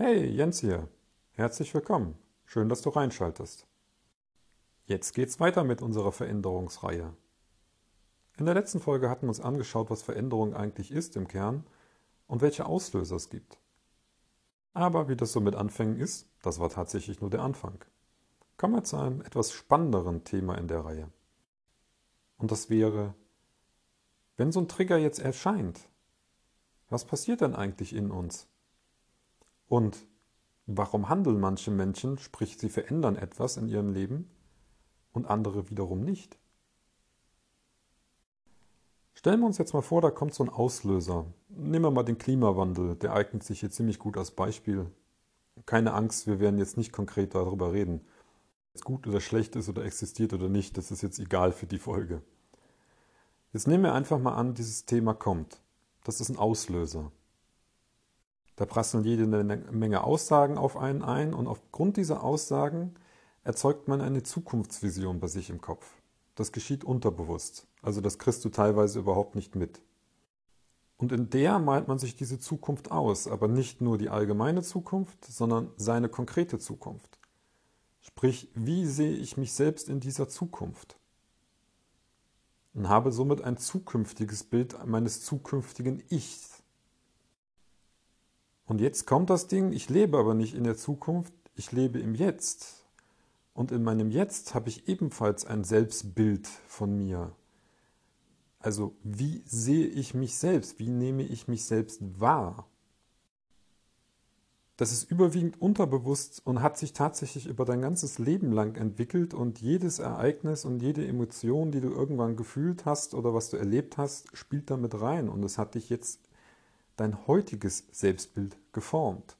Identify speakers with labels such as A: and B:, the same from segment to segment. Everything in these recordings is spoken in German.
A: Hey, Jens hier. Herzlich willkommen. Schön, dass du reinschaltest. Jetzt geht's weiter mit unserer Veränderungsreihe. In der letzten Folge hatten wir uns angeschaut, was Veränderung eigentlich ist im Kern und welche Auslöser es gibt. Aber wie das so mit Anfängen ist, das war tatsächlich nur der Anfang. Kommen wir zu einem etwas spannenderen Thema in der Reihe. Und das wäre, wenn so ein Trigger jetzt erscheint, was passiert denn eigentlich in uns? Und warum handeln manche Menschen, sprich sie verändern etwas in ihrem Leben und andere wiederum nicht? Stellen wir uns jetzt mal vor, da kommt so ein Auslöser. Nehmen wir mal den Klimawandel, der eignet sich hier ziemlich gut als Beispiel. Keine Angst, wir werden jetzt nicht konkret darüber reden. Ob es gut oder schlecht ist oder existiert oder nicht, das ist jetzt egal für die Folge. Jetzt nehmen wir einfach mal an, dieses Thema kommt. Das ist ein Auslöser. Da prasseln jede Menge Aussagen auf einen ein und aufgrund dieser Aussagen erzeugt man eine Zukunftsvision bei sich im Kopf. Das geschieht unterbewusst, also das kriegst du teilweise überhaupt nicht mit. Und in der malt man sich diese Zukunft aus, aber nicht nur die allgemeine Zukunft, sondern seine konkrete Zukunft. Sprich, wie sehe ich mich selbst in dieser Zukunft? und habe somit ein zukünftiges Bild meines zukünftigen Ichs. Und jetzt kommt das Ding, ich lebe aber nicht in der Zukunft, ich lebe im Jetzt. Und in meinem Jetzt habe ich ebenfalls ein Selbstbild von mir. Also wie sehe ich mich selbst? Wie nehme ich mich selbst wahr? Das ist überwiegend unterbewusst und hat sich tatsächlich über dein ganzes Leben lang entwickelt und jedes Ereignis und jede Emotion, die du irgendwann gefühlt hast oder was du erlebt hast, spielt damit rein und es hat dich jetzt dein heutiges Selbstbild geformt.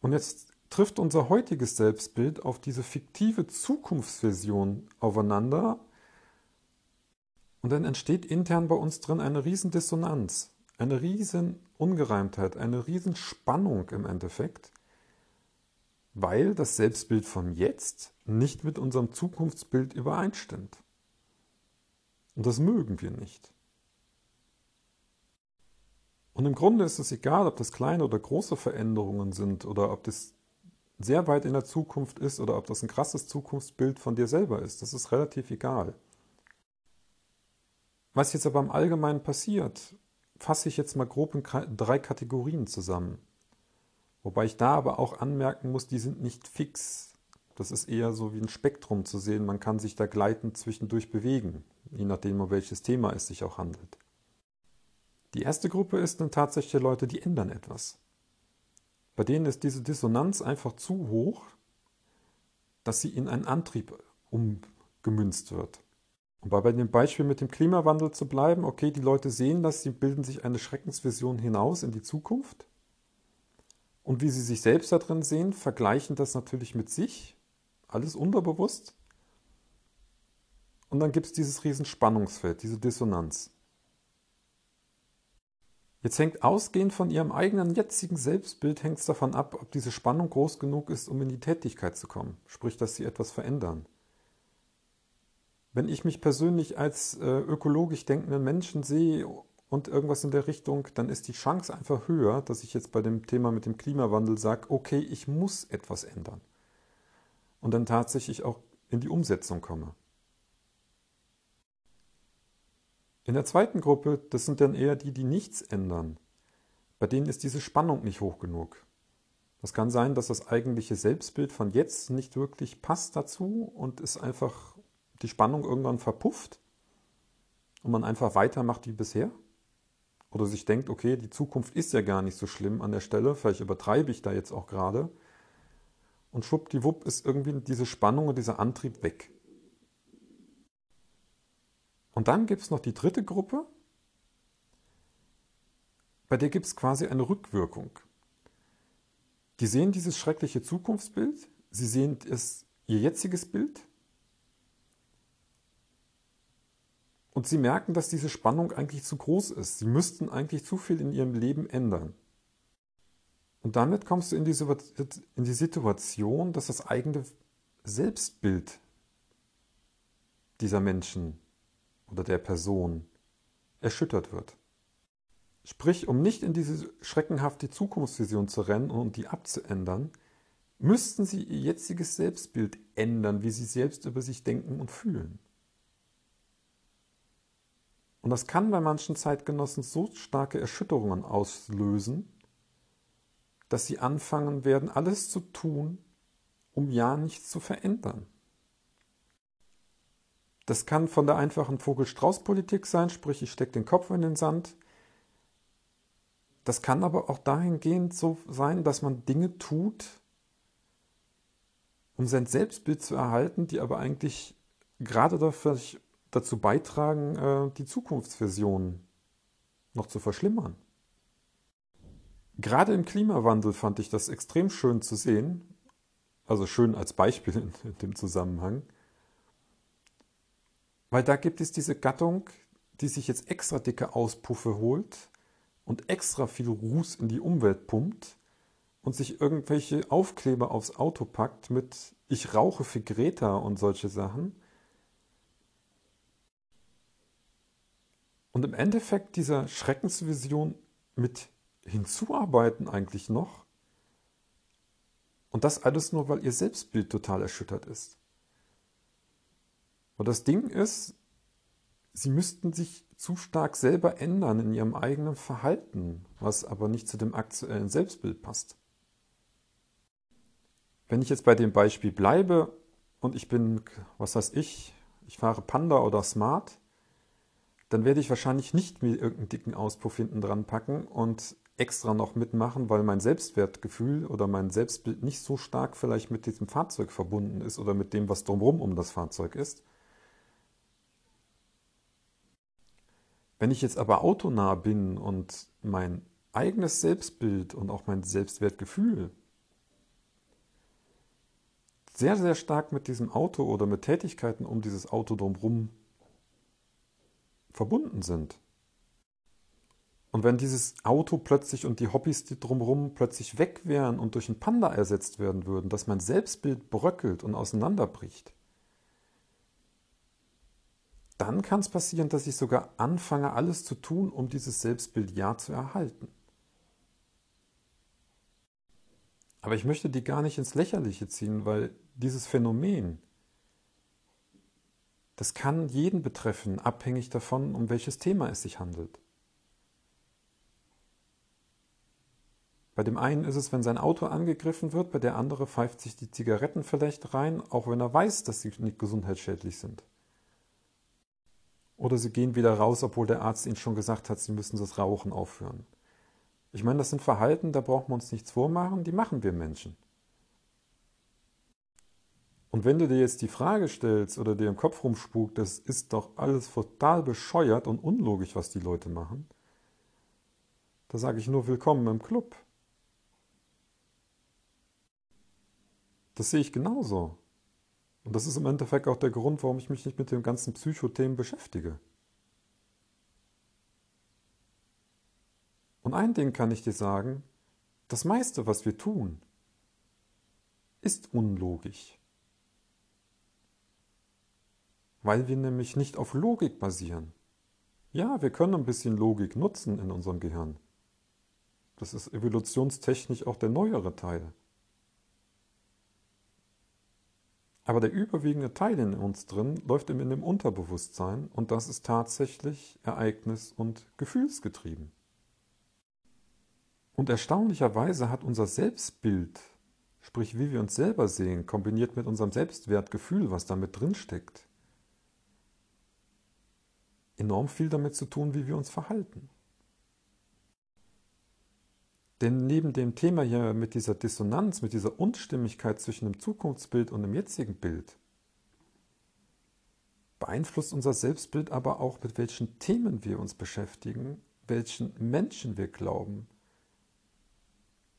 A: Und jetzt trifft unser heutiges Selbstbild auf diese fiktive Zukunftsversion aufeinander und dann entsteht intern bei uns drin eine Riesendissonanz eine riesen Ungereimtheit, eine riesen Spannung im Endeffekt, weil das Selbstbild von jetzt nicht mit unserem Zukunftsbild übereinstimmt. Und das mögen wir nicht. Und im Grunde ist es egal, ob das kleine oder große Veränderungen sind oder ob das sehr weit in der Zukunft ist oder ob das ein krasses Zukunftsbild von dir selber ist. Das ist relativ egal. Was jetzt aber im Allgemeinen passiert, fasse ich jetzt mal grob in drei Kategorien zusammen. Wobei ich da aber auch anmerken muss, die sind nicht fix. Das ist eher so wie ein Spektrum zu sehen. Man kann sich da gleitend zwischendurch bewegen, je nachdem, um welches Thema es sich auch handelt. Die erste Gruppe ist dann tatsächlich Leute, die ändern etwas. Bei denen ist diese Dissonanz einfach zu hoch, dass sie in einen Antrieb umgemünzt wird. Um bei dem Beispiel mit dem Klimawandel zu bleiben, okay, die Leute sehen das, sie bilden sich eine Schreckensvision hinaus in die Zukunft. Und wie sie sich selbst da drin sehen, vergleichen das natürlich mit sich, alles unterbewusst. Und dann gibt es dieses Riesenspannungsfeld, diese Dissonanz. Jetzt hängt ausgehend von ihrem eigenen jetzigen Selbstbild hängt es davon ab, ob diese Spannung groß genug ist, um in die Tätigkeit zu kommen, sprich, dass sie etwas verändern. Wenn ich mich persönlich als äh, ökologisch denkenden Menschen sehe und irgendwas in der Richtung, dann ist die Chance einfach höher, dass ich jetzt bei dem Thema mit dem Klimawandel sage, okay, ich muss etwas ändern. Und dann tatsächlich auch in die Umsetzung komme. In der zweiten Gruppe, das sind dann eher die, die nichts ändern. Bei denen ist diese Spannung nicht hoch genug. Es kann sein, dass das eigentliche Selbstbild von jetzt nicht wirklich passt dazu und ist einfach die Spannung irgendwann verpufft und man einfach weitermacht wie bisher? Oder sich denkt, okay, die Zukunft ist ja gar nicht so schlimm an der Stelle, vielleicht übertreibe ich da jetzt auch gerade. Und schwuppdiwupp ist irgendwie diese Spannung und dieser Antrieb weg. Und dann gibt es noch die dritte Gruppe, bei der gibt es quasi eine Rückwirkung. Die sehen dieses schreckliche Zukunftsbild, sie sehen es, ihr jetziges Bild Und sie merken, dass diese Spannung eigentlich zu groß ist. Sie müssten eigentlich zu viel in ihrem Leben ändern. Und damit kommst du in die, in die Situation, dass das eigene Selbstbild dieser Menschen oder der Person erschüttert wird. Sprich, um nicht in diese schreckenhafte Zukunftsvision zu rennen und die abzuändern, müssten sie ihr jetziges Selbstbild ändern, wie sie selbst über sich denken und fühlen. Und das kann bei manchen Zeitgenossen so starke Erschütterungen auslösen, dass sie anfangen werden, alles zu tun, um ja nichts zu verändern. Das kann von der einfachen Vogel-Strauß-Politik sein, sprich ich stecke den Kopf in den Sand. Das kann aber auch dahingehend so sein, dass man Dinge tut, um sein Selbstbild zu erhalten, die aber eigentlich gerade dafür, dazu beitragen, äh, die Zukunftsversion noch zu verschlimmern. Gerade im Klimawandel fand ich das extrem schön zu sehen, also schön als Beispiel in dem Zusammenhang, weil da gibt es diese Gattung, die sich jetzt extra dicke Auspuffe holt und extra viel Ruß in die Umwelt pumpt und sich irgendwelche Aufkleber aufs Auto packt mit Ich rauche für Greta und solche Sachen. Und im Endeffekt dieser Schreckensvision mit hinzuarbeiten eigentlich noch. Und das alles nur, weil ihr Selbstbild total erschüttert ist. Und das Ding ist, sie müssten sich zu stark selber ändern in ihrem eigenen Verhalten, was aber nicht zu dem aktuellen Selbstbild passt. Wenn ich jetzt bei dem Beispiel bleibe und ich bin, was weiß ich, ich fahre Panda oder Smart, dann werde ich wahrscheinlich nicht mir irgendeinen dicken Auspuff hinten dran packen und extra noch mitmachen, weil mein Selbstwertgefühl oder mein Selbstbild nicht so stark vielleicht mit diesem Fahrzeug verbunden ist oder mit dem, was drumherum um das Fahrzeug ist. Wenn ich jetzt aber autonah bin und mein eigenes Selbstbild und auch mein Selbstwertgefühl sehr, sehr stark mit diesem Auto oder mit Tätigkeiten um dieses Auto drumherum verbunden sind, und wenn dieses Auto plötzlich und die Hobbys, die drumherum plötzlich weg wären und durch ein Panda ersetzt werden würden, dass mein Selbstbild bröckelt und auseinanderbricht, dann kann es passieren, dass ich sogar anfange, alles zu tun, um dieses Selbstbild ja zu erhalten. Aber ich möchte die gar nicht ins Lächerliche ziehen, weil dieses Phänomen, das kann jeden betreffen, abhängig davon, um welches Thema es sich handelt. Bei dem einen ist es, wenn sein Auto angegriffen wird, bei der andere pfeift sich die Zigaretten vielleicht rein, auch wenn er weiß, dass sie nicht gesundheitsschädlich sind. Oder sie gehen wieder raus, obwohl der Arzt ihnen schon gesagt hat, sie müssen das Rauchen aufhören. Ich meine, das sind Verhalten, da brauchen wir uns nichts vormachen, die machen wir Menschen. Und wenn du dir jetzt die Frage stellst oder dir im Kopf rumspukt, das ist doch alles total bescheuert und unlogisch, was die Leute machen, da sage ich nur willkommen im Club. Das sehe ich genauso. Und das ist im Endeffekt auch der Grund, warum ich mich nicht mit den ganzen Psychothemen beschäftige. Und ein Ding kann ich dir sagen, das meiste, was wir tun, ist unlogisch. Weil wir nämlich nicht auf Logik basieren. Ja, wir können ein bisschen Logik nutzen in unserem Gehirn. Das ist evolutionstechnisch auch der neuere Teil. Aber der überwiegende Teil in uns drin läuft in dem Unterbewusstsein und das ist tatsächlich ereignis- und gefühlsgetrieben. Und erstaunlicherweise hat unser Selbstbild, sprich wie wir uns selber sehen, kombiniert mit unserem Selbstwertgefühl, was damit drinsteckt, enorm viel damit zu tun, wie wir uns verhalten. Denn neben dem Thema hier mit dieser Dissonanz, mit dieser Unstimmigkeit zwischen dem Zukunftsbild und dem jetzigen Bild, beeinflusst unser Selbstbild aber auch, mit welchen Themen wir uns beschäftigen, welchen Menschen wir glauben,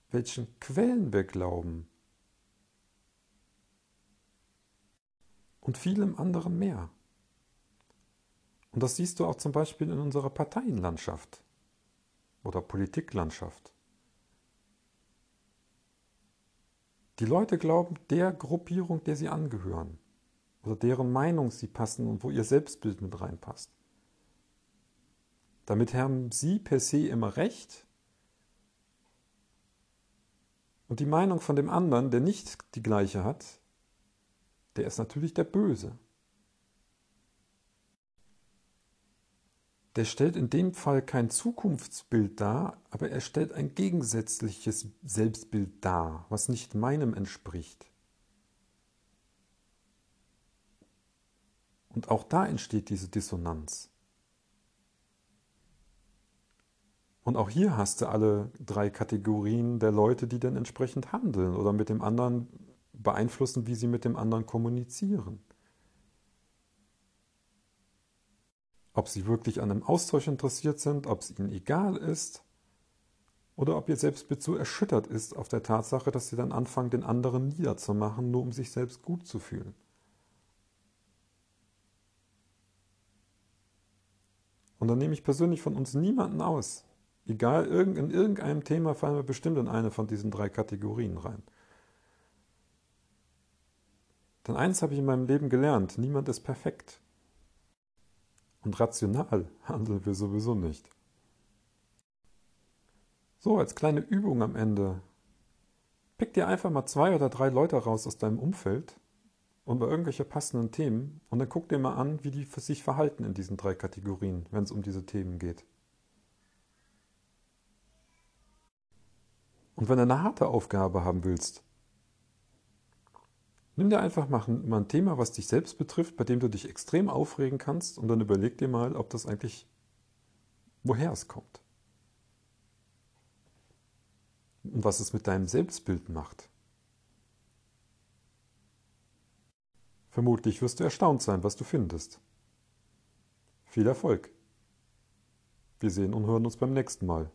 A: welchen Quellen wir glauben und vielem anderen mehr. Und das siehst du auch zum Beispiel in unserer Parteienlandschaft oder Politiklandschaft. Die Leute glauben der Gruppierung, der sie angehören oder deren Meinung sie passen und wo ihr Selbstbild mit reinpasst. Damit haben Sie per se immer recht. Und die Meinung von dem anderen, der nicht die gleiche hat, der ist natürlich der Böse. Der stellt in dem Fall kein Zukunftsbild dar, aber er stellt ein gegensätzliches Selbstbild dar, was nicht meinem entspricht. Und auch da entsteht diese Dissonanz. Und auch hier hast du alle drei Kategorien der Leute, die dann entsprechend handeln oder mit dem anderen beeinflussen, wie sie mit dem anderen kommunizieren. Ob sie wirklich an einem Austausch interessiert sind, ob es ihnen egal ist oder ob ihr Selbstbild so erschüttert ist auf der Tatsache, dass sie dann anfangen, den anderen niederzumachen, nur um sich selbst gut zu fühlen. Und dann nehme ich persönlich von uns niemanden aus. Egal, in irgendeinem Thema fallen wir bestimmt in eine von diesen drei Kategorien rein. Denn eins habe ich in meinem Leben gelernt, niemand ist perfekt. Und rational handeln wir sowieso nicht. So, als kleine Übung am Ende. Pick dir einfach mal zwei oder drei Leute raus aus deinem Umfeld und bei irgendwelchen passenden Themen und dann guck dir mal an, wie die sich verhalten in diesen drei Kategorien, wenn es um diese Themen geht. Und wenn du eine harte Aufgabe haben willst, nimm dir einfach mal ein Thema, was dich selbst betrifft, bei dem du dich extrem aufregen kannst und dann überleg dir mal, ob das eigentlich, woher es kommt. Und was es mit deinem Selbstbild macht. Vermutlich wirst du erstaunt sein, was du findest. Viel Erfolg. Wir sehen und hören uns beim nächsten Mal.